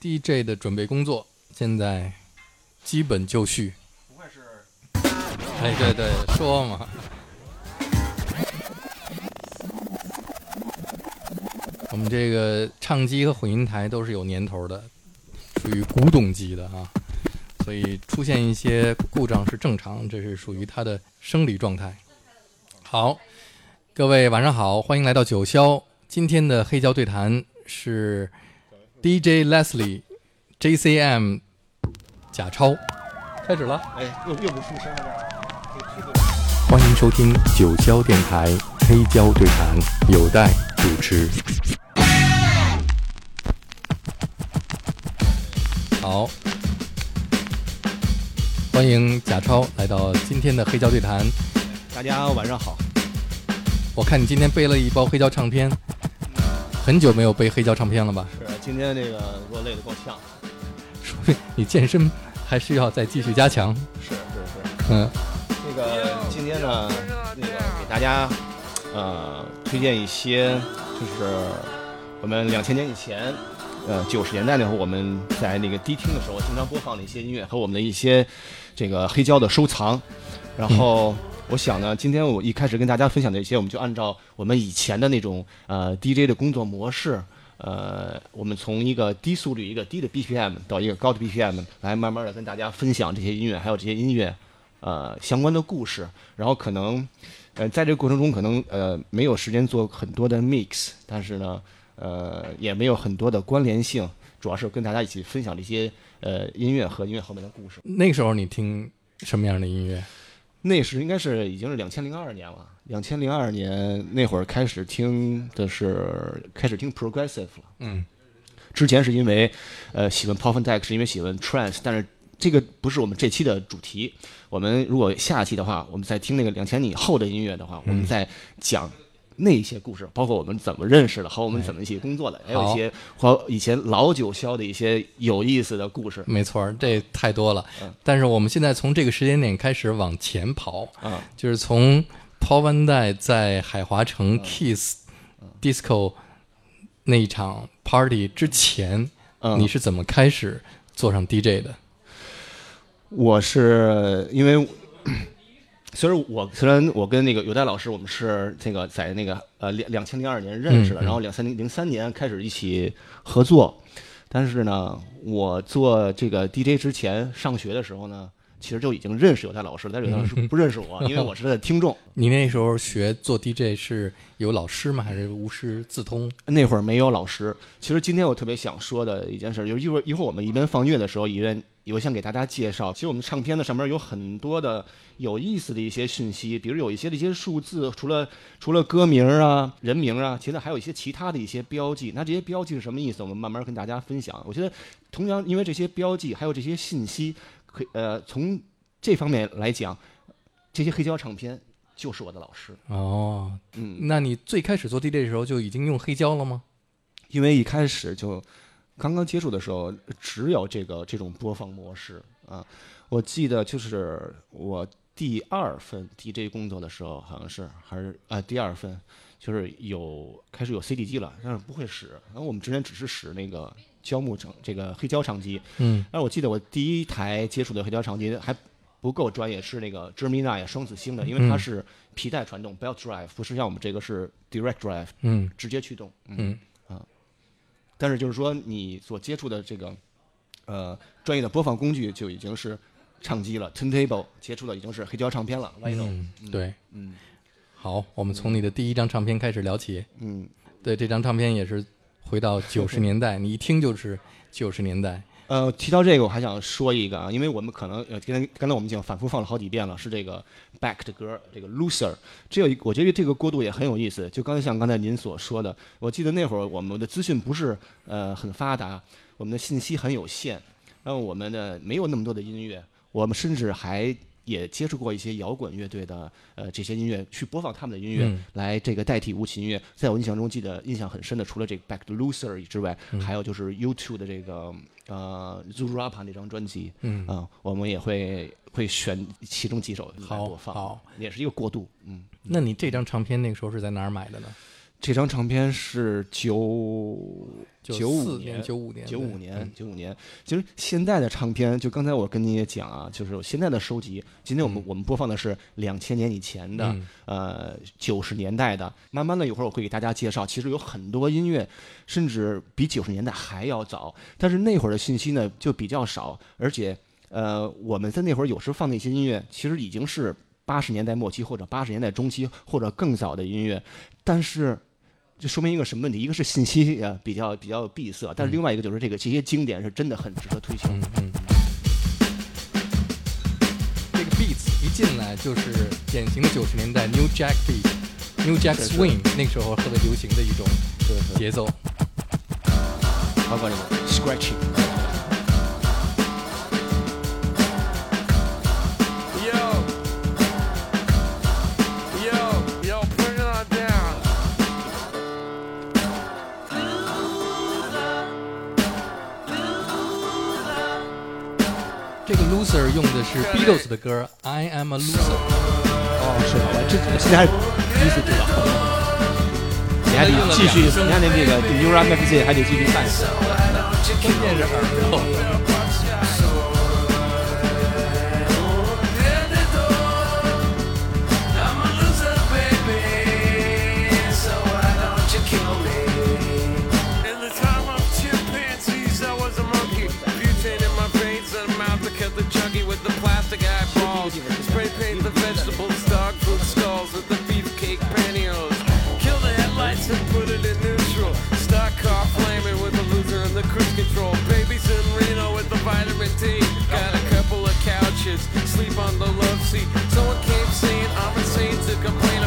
DJ 的准备工作现在基本就绪。不会是？哎，对对，说嘛。我们这个唱机和混音台都是有年头的，属于古董级的啊，所以出现一些故障是正常，这是属于它的生理状态。好，各位晚上好，欢迎来到九霄。今天的黑胶对谈是 DJ Leslie、JCM、贾超，开始了。哎，又又不出声了，欢迎收听九霄电台黑胶对谈，有待主持。好，欢迎贾超来到今天的黑胶对谈。大家晚上好。我看你今天背了一包黑胶唱片，很久没有背黑胶唱片了吧？是，今天这个给我累得够呛。说明你健身还需要再继续加强。是是是。嗯，那个今天呢，那个给大家呃推荐一些，就是我们两千年以前。呃，九十年代那会儿，我们在那个迪厅的时候，经常播放的一些音乐和我们的一些这个黑胶的收藏。然后，我想呢，今天我一开始跟大家分享的一些，我们就按照我们以前的那种呃 DJ 的工作模式，呃，我们从一个低速率、一个低的 BPM 到一个高的 BPM，来慢慢的跟大家分享这些音乐，还有这些音乐呃相关的故事。然后可能呃在这个过程中，可能呃没有时间做很多的 mix，但是呢。呃，也没有很多的关联性，主要是跟大家一起分享这些呃音乐和音乐后面的故事。那个时候你听什么样的音乐？那时应该是已经是两千零二年了。两千零二年那会儿开始听的是开始听 progressive 了。嗯。之前是因为呃喜欢 pop and deck，是因为喜欢 trance，但是这个不是我们这期的主题。我们如果下期的话，我们再听那个两千年以后的音乐的话，我们再讲。那些故事，包括我们怎么认识的，和我们怎么一起工作的，还有一些和以前老九霄的一些有意思的故事。没错，这太多了。但是我们现在从这个时间点开始往前跑，就是从 Paul Van Dyke 在海华城 Kiss Disco 那一场 Party 之前，你是怎么开始做上 DJ 的？我是因为。虽然我虽然我跟那个有代老师，我们是这个在那个呃两两千零二年认识的，然后两三零零三年开始一起合作，但是呢，我做这个 DJ 之前上学的时候呢，其实就已经认识有代老师，但是有代老师不认识我，因为我是他的听众。你那时候学做 DJ 是有老师吗？还是无师自通？那会儿没有老师。其实今天我特别想说的一件事，就是一会儿一会儿我们一边放乐的时候，一边。我想给大家介绍，其实我们唱片的上面有很多的有意思的一些讯息，比如有一些的一些数字，除了除了歌名啊、人名啊，其实还有一些其他的一些标记。那这些标记是什么意思？我们慢慢跟大家分享。我觉得，同样因为这些标记还有这些信息，可呃从这方面来讲，这些黑胶唱片就是我的老师。哦，嗯，那你最开始做 DJ 的时候就已经用黑胶了吗？因为一开始就。刚刚接触的时候，只有这个这种播放模式啊。我记得就是我第二份 DJ 工作的时候，好像是还是啊第二份，就是有开始有 CD 机了，但是不会使。然后我们之前只是使那个胶木长这个黑胶唱机。嗯。但是我记得我第一台接触的黑胶唱机还不够专业，是那个 germina 呀双子星的，因为它是皮带传动 belt drive，不是像我们这个是 direct drive，嗯，直接驱动，嗯。但是就是说，你所接触的这个，呃，专业的播放工具就已经是唱机了，turntable 接触的已经是黑胶唱片了。嗯，对，嗯，好，我们从你的第一张唱片开始聊起。嗯，对，这张唱片也是回到九十年代，你一听就是九十年代。呃，提到这个，我还想说一个啊，因为我们可能呃，刚才刚才我们已经反复放了好几遍了，是这个 Back 的歌，这个 Loser，这有一，我觉得这个过渡也很有意思。就刚才像刚才您所说的，我记得那会儿我们的资讯不是呃很发达，我们的信息很有限，然后我们的没有那么多的音乐，我们甚至还。也接触过一些摇滚乐队的呃这些音乐，去播放他们的音乐来这个代替无琴音乐。在我印象中，记得印象很深的，除了这个 Back to Loser 之外，还有就是 YouTube 的这个呃 Zurapa 那张专辑，嗯啊，我们也会会选其中几首来播放，好，也是一个过渡。嗯，那你这张唱片那个时候是在哪儿买的呢？这张唱片是九九五年，九五年，九五年，九五年。其实现在的唱片，就刚才我跟你也讲啊，就是现在的收集。今天我们我们播放的是两千年以前的，呃，九十年代的。慢慢的，一会儿我会给大家介绍。其实有很多音乐，甚至比九十年代还要早，但是那会儿的信息呢就比较少，而且呃，我们在那会儿有时放的一些音乐，其实已经是八十年代末期或者八十年代中期或者更早的音乐，但是。这说明一个什么问题？一个是信息啊比较比较闭塞，但是另外一个就是这个这些经典是真的很值得推崇。嗯，这个 beats 一进来就是典型的九十年代 New Jack beat，New Jack Swing 那个时候特别流行的一种节奏，包括这个 scratching。用的是 Beatles 的歌《I Am a Loser》。哦，是吧？这现在还第一次知道。你还得继续，你还得那个 New Run Magazine 还得继续看。关键是耳朵。sleep on the love seat. Someone came saying I'm insane to complain.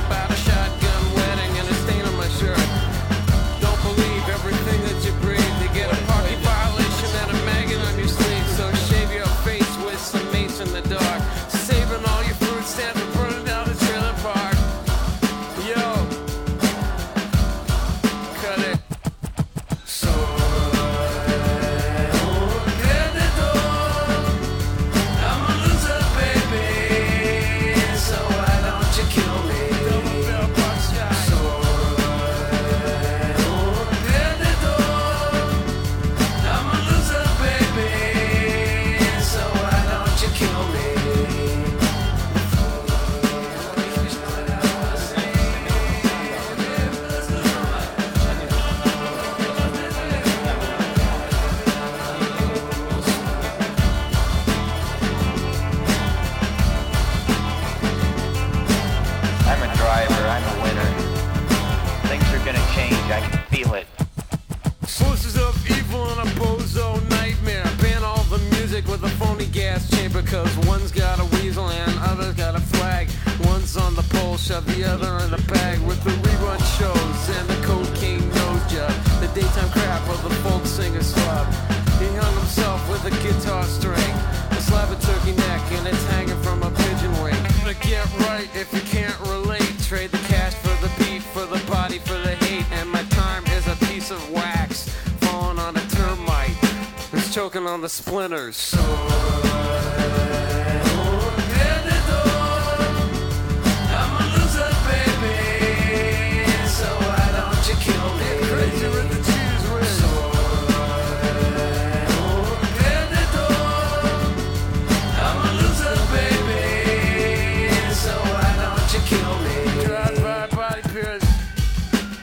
Splinters.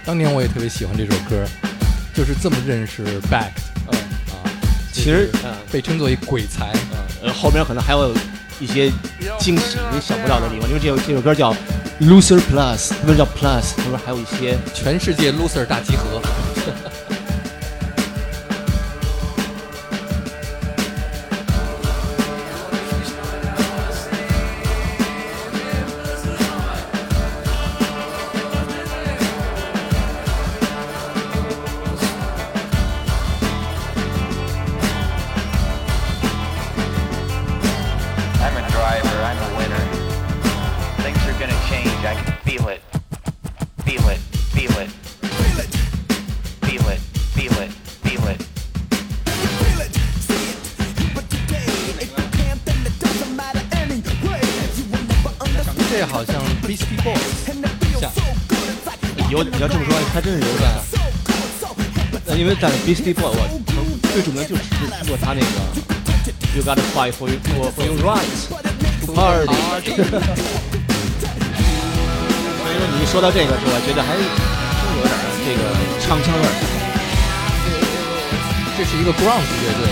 当年我也特别喜欢这首歌，就是这么认识 Back。其实，被称作一鬼才，呃，后面可能还有一些惊喜，你想不到的地方。因为这首这首歌叫 Loser Plus，不是叫 Plus，后边还有一些全世界 Loser 大集合。但，Beastie Boy，我最著名就只是听过他那个 You Gotta Fight for Your for for Your Rights to Party。所以说你一说到这个时候，我觉得还真有点这个唱腔味儿。这是一个 g r o u n d 乐队，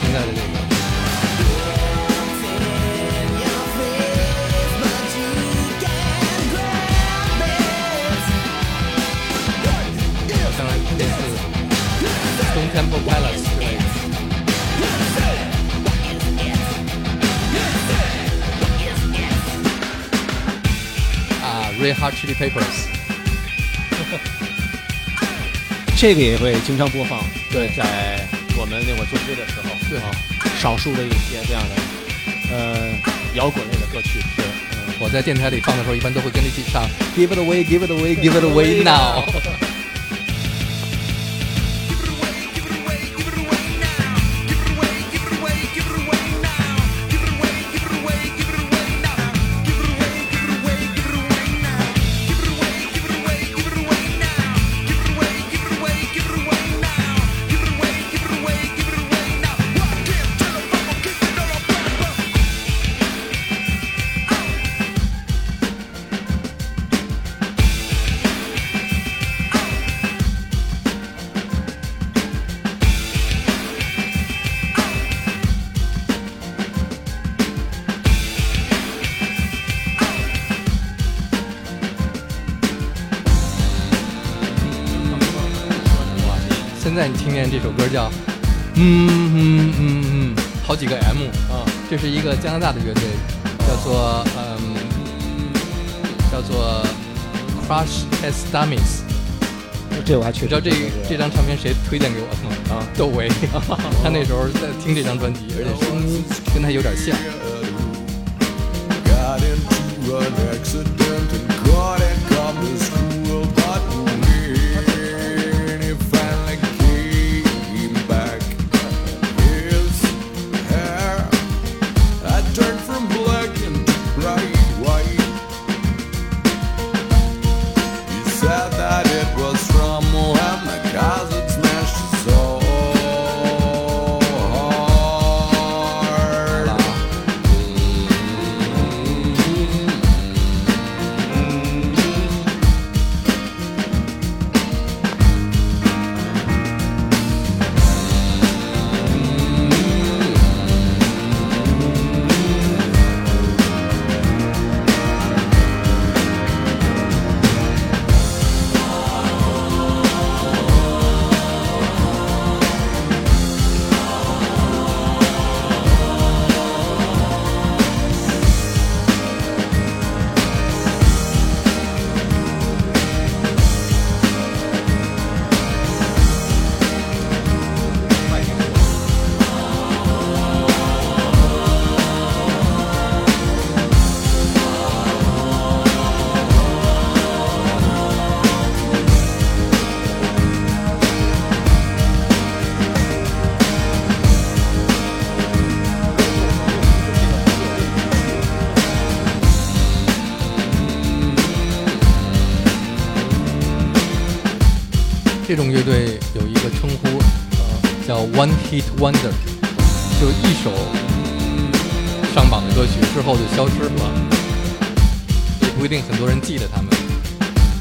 现在的这个。Temple Palace 之类的。啊，Red Hot Chili Peppers，这个也会经常播放。对，在我们那会儿做歌的时候，对啊，少数的一些这样的呃摇滚类的歌曲。对，嗯。我在电台里放的时候，一般都会跟着一起唱 Give it away, give it away, give it away now。现在你听见这首歌叫，嗯嗯嗯嗯，好几个 M 啊，这是一个加拿大的乐队，叫做嗯，叫做 Crush Test Dummies。这我还确实你知道这这张唱片谁推荐给我的吗？啊，窦唯，他那时候在听这张专辑，而且声音跟他有点像。这种乐队有一个称呼，呃，叫 One Hit Wonder，就一首上榜的歌曲之后就消失了，也不一定很多人记得他们。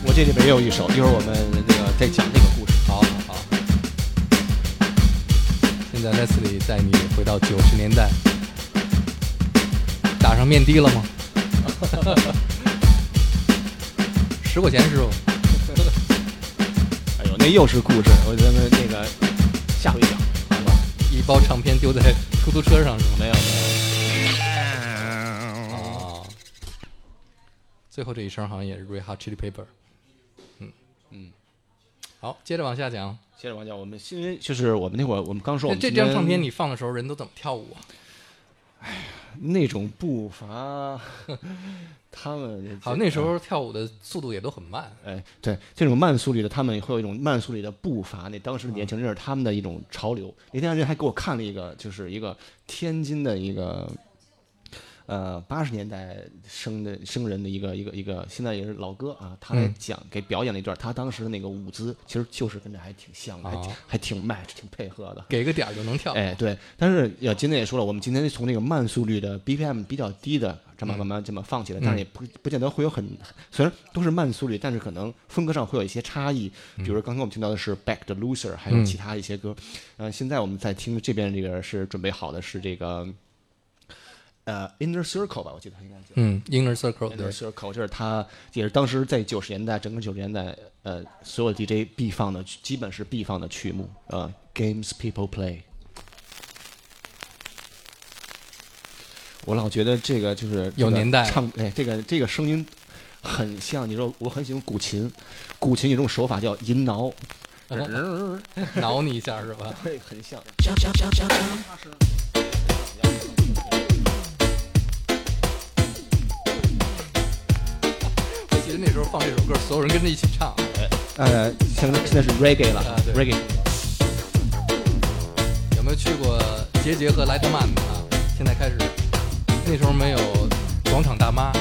我这里边也有一首，一会儿我们那个再讲这个故事。好好好，现在 Leslie 带你回到九十年代，打上面的了吗？十块钱师傅，那又是故事，我觉得那个下回讲，好吧？一包唱片丢在出租车上是吗？没有没有。啊，最后这一声好像也是 Red Hot Chili Pepper。嗯嗯，好，接着往下讲。接着往讲，我们因为就是我们那会儿，我们刚说我们这张唱片你放的时候，人都怎么跳舞啊？那种步伐，他们好，那时候跳舞的速度也都很慢。哎，对这种慢速率的，他们会有一种慢速率的步伐。那当时的年轻人是他们的一种潮流。那天人还给我看了一个，就是一个天津的一个呃八十年代生的生人的一个一个一个，现在也是老哥啊，他讲给表演了一段，他当时的那个舞姿其实就是跟这还挺像的，还挺哦还挺 match 挺配合的。给个点儿就能跳。哎，对，但是也今天也说了，我们今天从那个慢速率的 BPM 比较低的这么慢慢这么放起来，但是也不不见得会有很，虽然都是慢速率，但是可能风格上会有一些差异。比如说刚才我们听到的是 Back the Loser，还有嗯其他一些歌。呃，现在我们在听这边这个是准备好的是这个呃 Inner Circle 吧，我记得他应该叫。嗯，Inner Circle Inner Circle，就是他也是当时在九十年代，整个九十年代，呃，所有 DJ 必放的，基本是必放的曲目，呃，Games People Play。我老觉得这个就是有年代唱哎，这个这个声音很像，你说我很喜欢古琴，古琴有种手法叫吟挠，挠你一下是吧？对很像。那时候放这首歌，所有人跟着一起唱。呃，现在现在是 Reggae 了、啊对 r e g g a e 有没有去过杰杰和莱特曼的啊？现在开始，那时候没有广场大妈，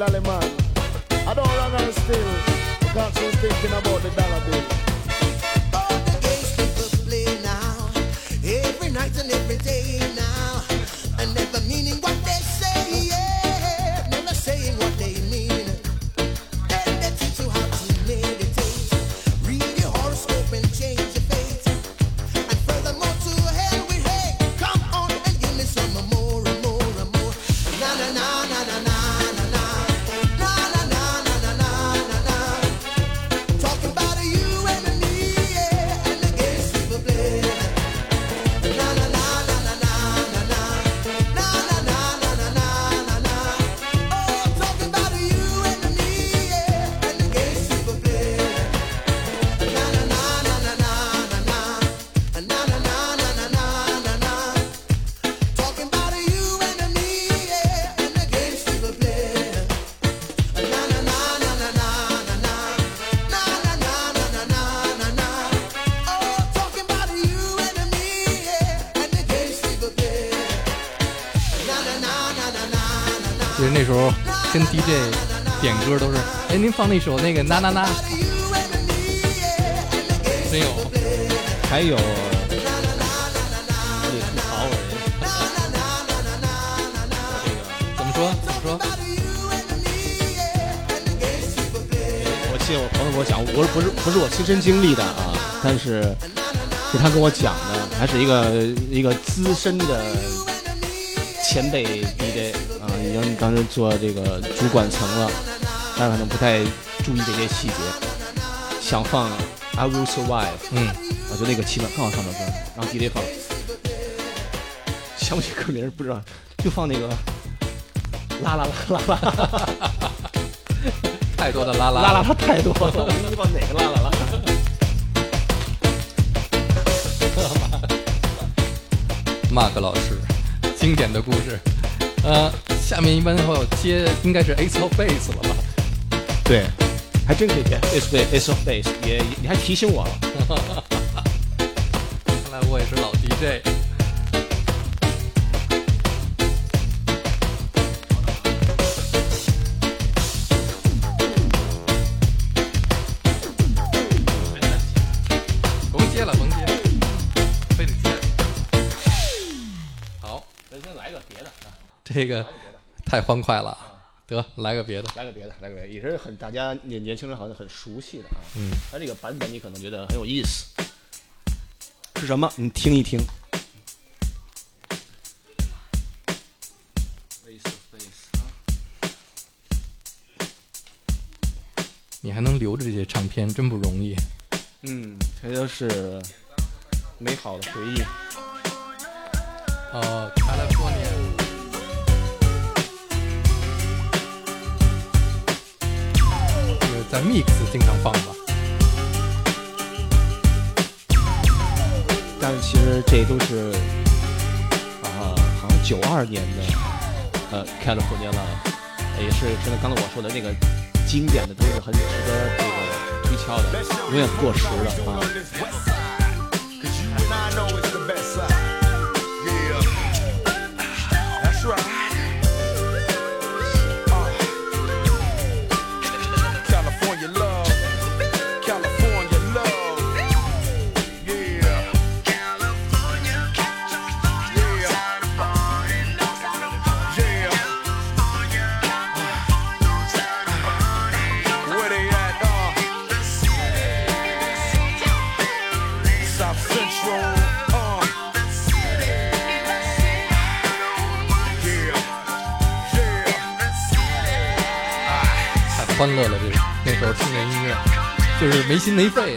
want a man. I don't run her still because she's thinking about the dollar bill. All the games people play now, every night and every day 那时候跟 DJ 点歌都是，哎，您放那首那个那那那。没有，还有。也吐槽我这个怎么说？怎么说？我谢我朋友给我讲，我不是不是我亲身经历的啊，但是是他跟我讲的，还是一个一个资深的前辈 DJ。已经当时做这个主管层了，他可能不太注意这些细节，想放 I Will Survive，嗯，我就那个气氛刚好唱的歌，然后 DJ 放，想不起歌名不知道，就放那个啦啦啦啦啦。太多的啦啦啦啦他太多了，我不知道哪个拉拉拉。Mark 老师经典的故事。呃，下面一般会接应该是 Ace of Base 了吧？对，还真可以接 Ace of Base，Ace of Base，也你还提醒我了。看来我也是老 DJ。这个太欢快了，得来个别的。来个别的，来个别的，也是很大家年年轻人好像很熟悉的啊。嗯，它这个版本你可能觉得很有意思，是什么？你听一听。你还能留着这些唱片，真不容易。嗯，这都是美好的回忆。哦，California。在 Mix 经常放吧？但是其实这都是啊、好像九二年的呃 California Love，也是真的刚才我说的那个经典的，都是很值得这个推敲的，永远不过时的啊。就是没心没肺，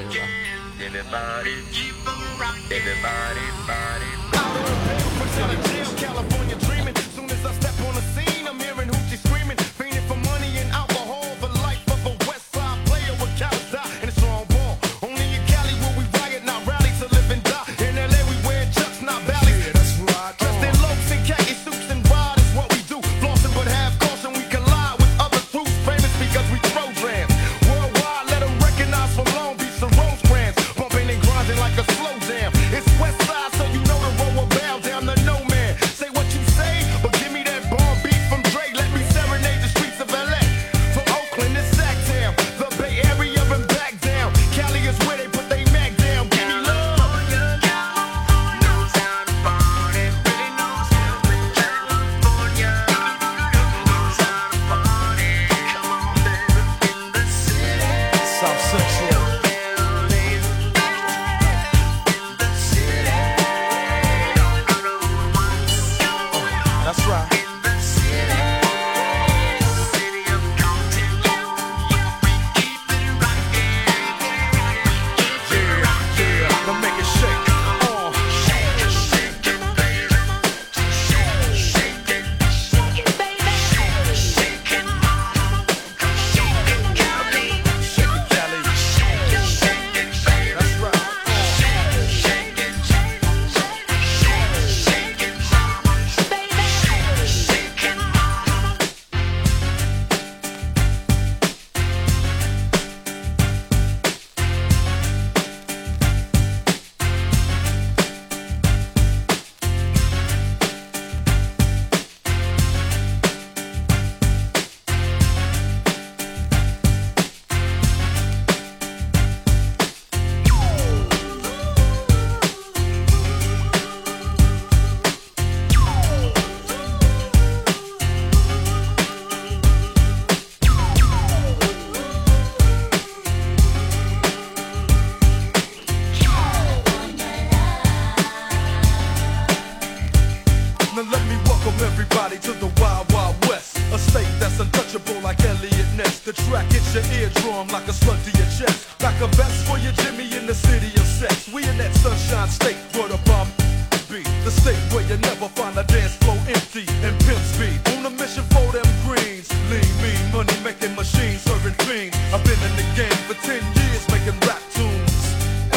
empty and pimp speed. On a mission for them greens. Lean, mean, money making machines, serving fiends. I've been in the game for 10 years making rap tunes.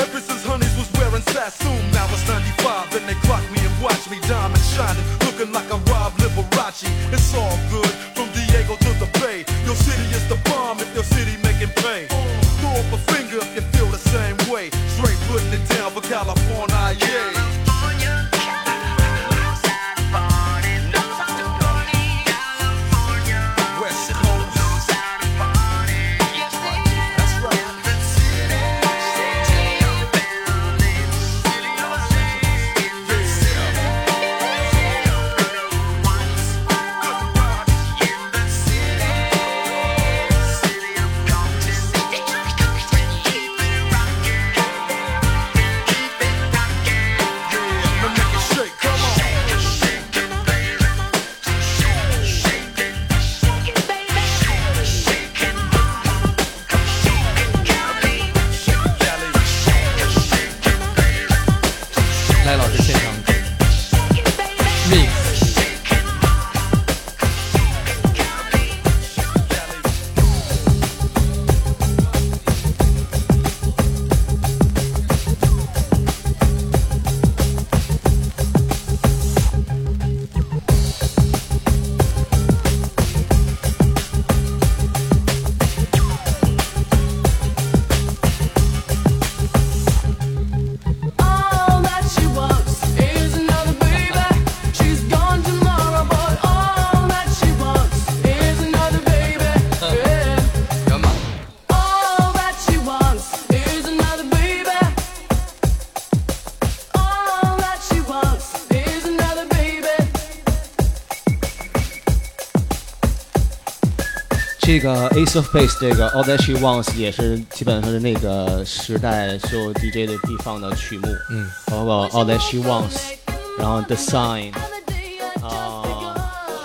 Ever since Honeys was wearing Sassoon, now it's 95 and they clock me and watch me diamond shining, looking like I'm Rob Liberace. It's all good from Diego to the Bay. Your city is the bomb if your city making pain. Throw up a finger if you feel the same way. Straight putting it down for California, 这个 Ace of Base 这个 All That She Wants 也是基本上是那个时代所有 DJ 的地方的曲目，嗯，包括 All That She Wants，然后 The Sign，啊、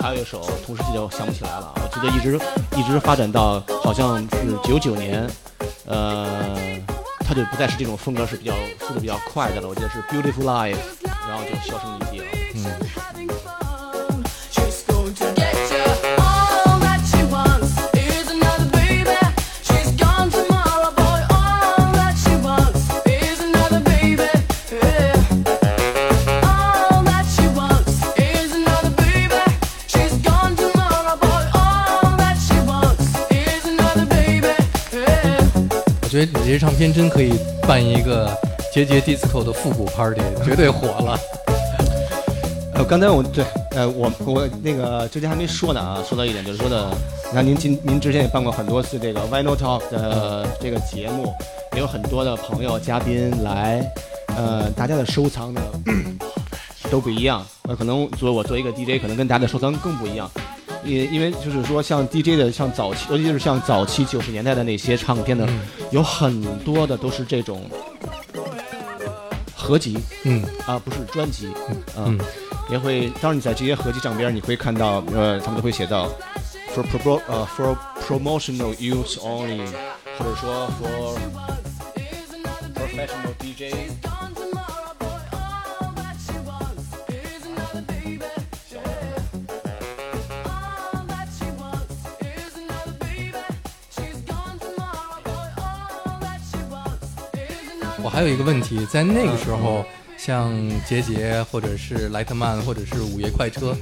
还有一首，同时记得我想不起来了，我记得一直一直发展到好像是九九年，呃，它就不再是这种风格，是比较速度比较快的了，我记得是 Beautiful Life，然后就销声匿迹了。She's 这唱片真可以办一个节节 disco 的复古 party，绝对火了。呃，刚才我对，呃，我我那个之前还没说呢啊，说到一点就是说的，你看您今您之前也办过很多次这个 Vinyl Talk 的这个节目，也有很多的朋友嘉宾来，呃，大家的收藏呢 都不一样，呃，可能作为我作为一个 DJ，可能跟大家的收藏更不一样。因因为就是说，像 DJ 的，像早期，尤其是像早期九十年代的那些唱片呢，有很多的都是这种合集，嗯啊，不是专辑，啊，嗯也会，当然你在这些合集上边，你会看到，呃，他们都会写到 for pro 呃 for promotional use only，或者说 for professional DJ。还有一个问题，在那个时候，像杰杰或者是莱特曼或者是午夜快车，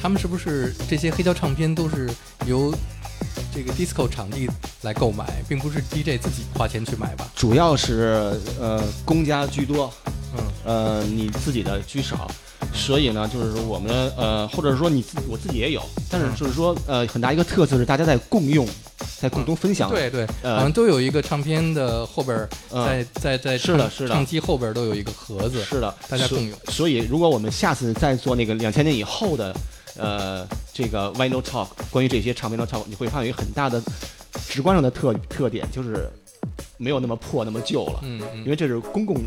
他们是不是这些黑胶唱片都是由这个 disco 场地来购买，并不是 DJ 自己花钱去买吧？主要是呃公家居多，嗯，呃你自己的居少，所以呢，就是说我们呃或者说你自我自己也有，但是就是说呃很大一个特色是大家在共用，在共同分享。对对，呃好像都有一个唱片的后边在在在唱是的是的唱机后边儿都有一个盒子，是的，大家共有。所以，如果我们下次再做那个两千年以后的，呃，这个 vinyl talk，关于这些唱片的 talk，你会发现有一个很大的直观上的特特点，就是没有那么破、那么旧了。嗯嗯因为这是公共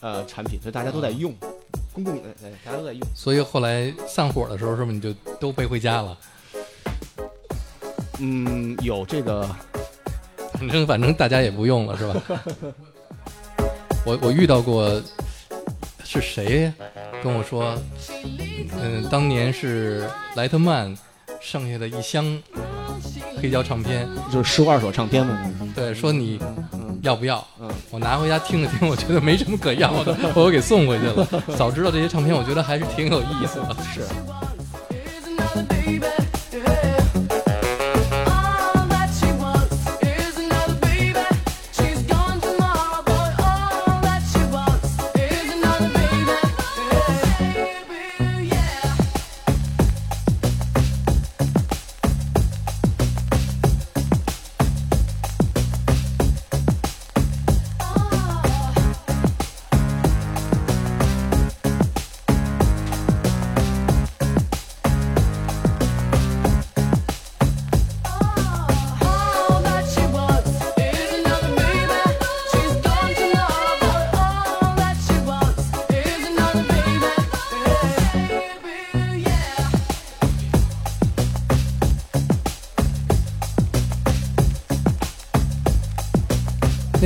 呃产品，所以大家都在用，公共大家都在用。所以后来散伙的时候，是不是你就都背回家了？嗯，有这个反正反正大家也不用了，是吧？我我遇到过，是谁跟我说，嗯，当年是莱特曼剩下的一箱黑胶唱片，就是收二手唱片嘛。对，说你要不要？嗯，我拿回家听了听，我觉得没什么可要的，我又给送回去了。早知道这些唱片，我觉得还是挺有意思的。是。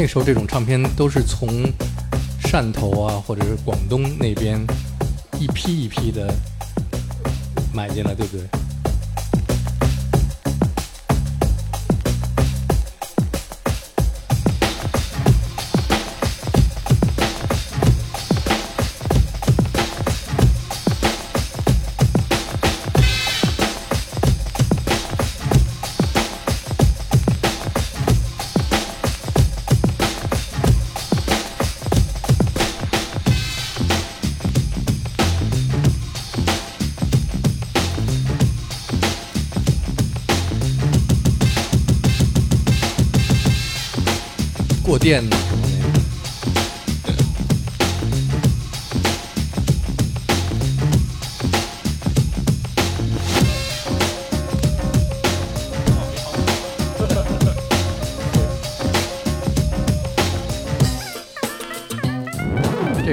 那时候这种唱片都是从汕头啊，或者是广东那边一批一批的买进来，对不对？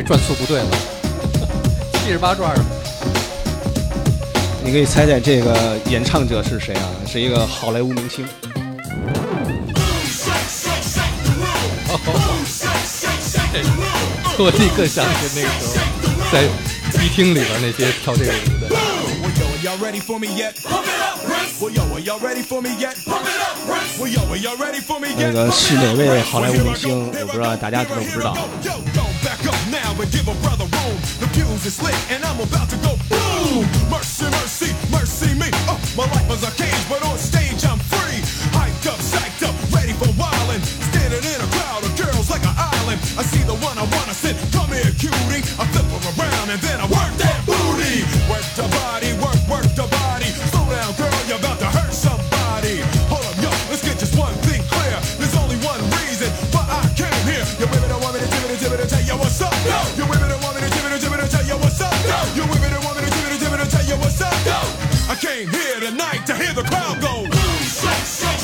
转速不对了，七十八转儿。你可以猜猜这个演唱者是谁啊？是一个好莱坞明星。我立刻想起那个时候在迪厅里边那些跳这个舞的。Ready for me yet? Pump it up, Prince. Well, yo, are y'all ready for me yet? Pump it up, Prince. Well, yo, are y'all ready for me 那?个是哪位好莱坞明星？我不知道大家知不知道。Give a brother room. The fuse is lit and I'm about to go boom. Mercy, mercy, mercy me. Uh, my life was a cage, but on stage came here tonight to hear the crowd go. Boom, shake, shake,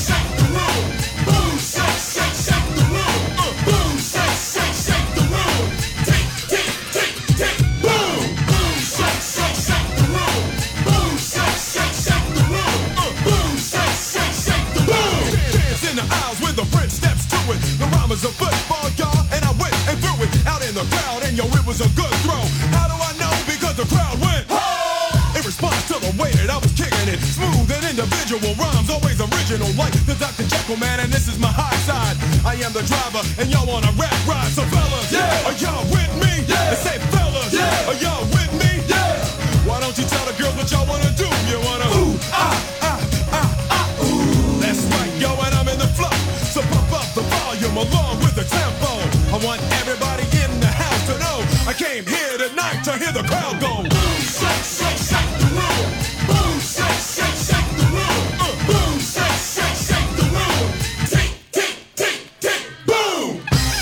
Dr. Man, and this is my high side. I am the driver, and y'all on a rap ride, so fellas, yeah. are y'all with me? Yeah. And say fellas, yeah. are y'all with me?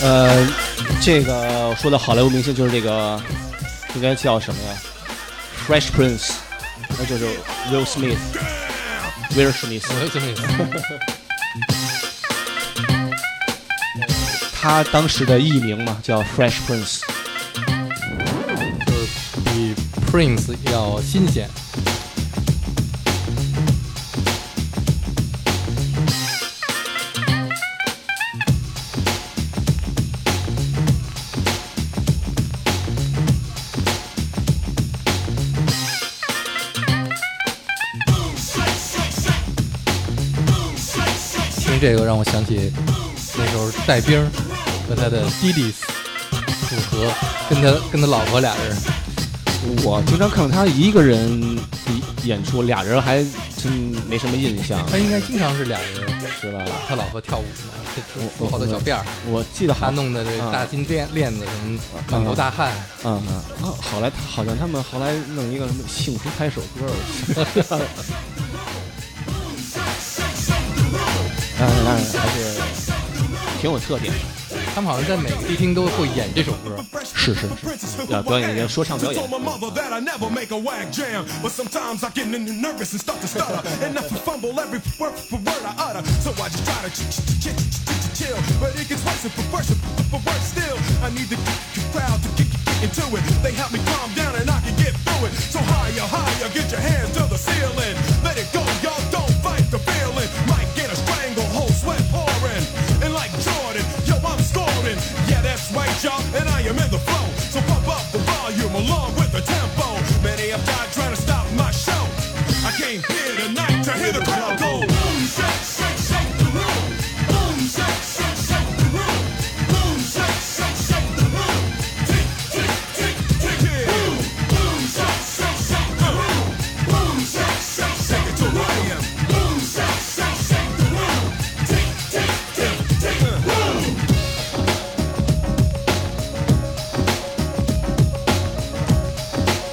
呃，这个说的好莱坞明星就是这个，应该叫什么呀？Fresh Prince，那就是 Will Smith，威尔史密斯。我就这么意思。他当时的艺名嘛叫 Fresh Prince。就是比 Prince 要新鲜。听这个让我想起那时候戴兵儿和他的弟弟组合，跟他跟他老婆俩人，我经常看到他一个人演出，俩人还真没什么印象，他应该经常是俩人，是吧？他老婆跳舞嘛，这这我好多小辫儿，我记得好，他弄的这啊大金链链子什么满头大汗，嗯嗯，啊，后来好像他们后来弄一个什么幸福拍手歌，我当然当然还是挺有特点的，他们好像在每个迪厅都会演这首歌。是是是，要表演一些说唱表演 that's y'all, and I am in the flow. So pump up the volume along with the tempo. Many have died trying to stop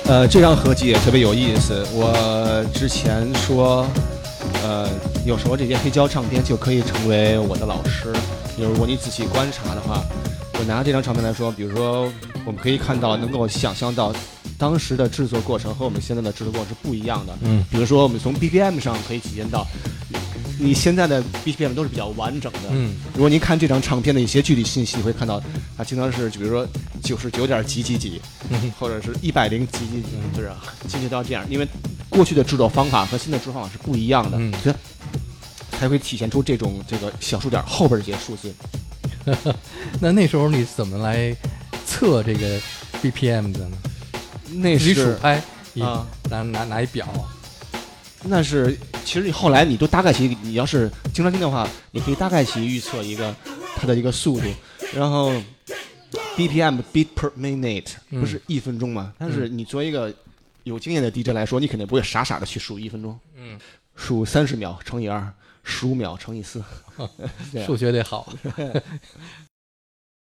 呃，这张合集也特别有意思。我之前说，呃，有时候这些黑胶唱片就可以成为我的老师。如果你仔细观察的话，我拿这张唱片来说，比如说，我们可以看到，能够想象到当时的制作过程和我们现在的制作过程是不一样的。嗯，比如说，我们从 BPM 上可以体现到，你现在的 BPM 都是比较完整的。嗯，如果您看这张唱片的一些具体信息，会看到它经常是，就比如说九十九点几几几，嗯或者是一百零几几几，就是精确到这样。因为过去的制作方法和新的制作方法是不一样的，嗯所以才会体现出这种这个小数点后边这些数字。那那时候你怎么来测这个 BPM 的呢？那是拍，一啊拿拿拿一表，那是，其实你后来你都大概其，你要是经常听的话，你可以大概其预测一个它的一个速度，然后 BPM beat per minute 嗯。不是一分钟吗？但是你作为一个有经验的 DJ 来说，你肯定不会傻傻的去数一分钟，嗯，数三十秒乘以二，十五秒乘以四，数学得好。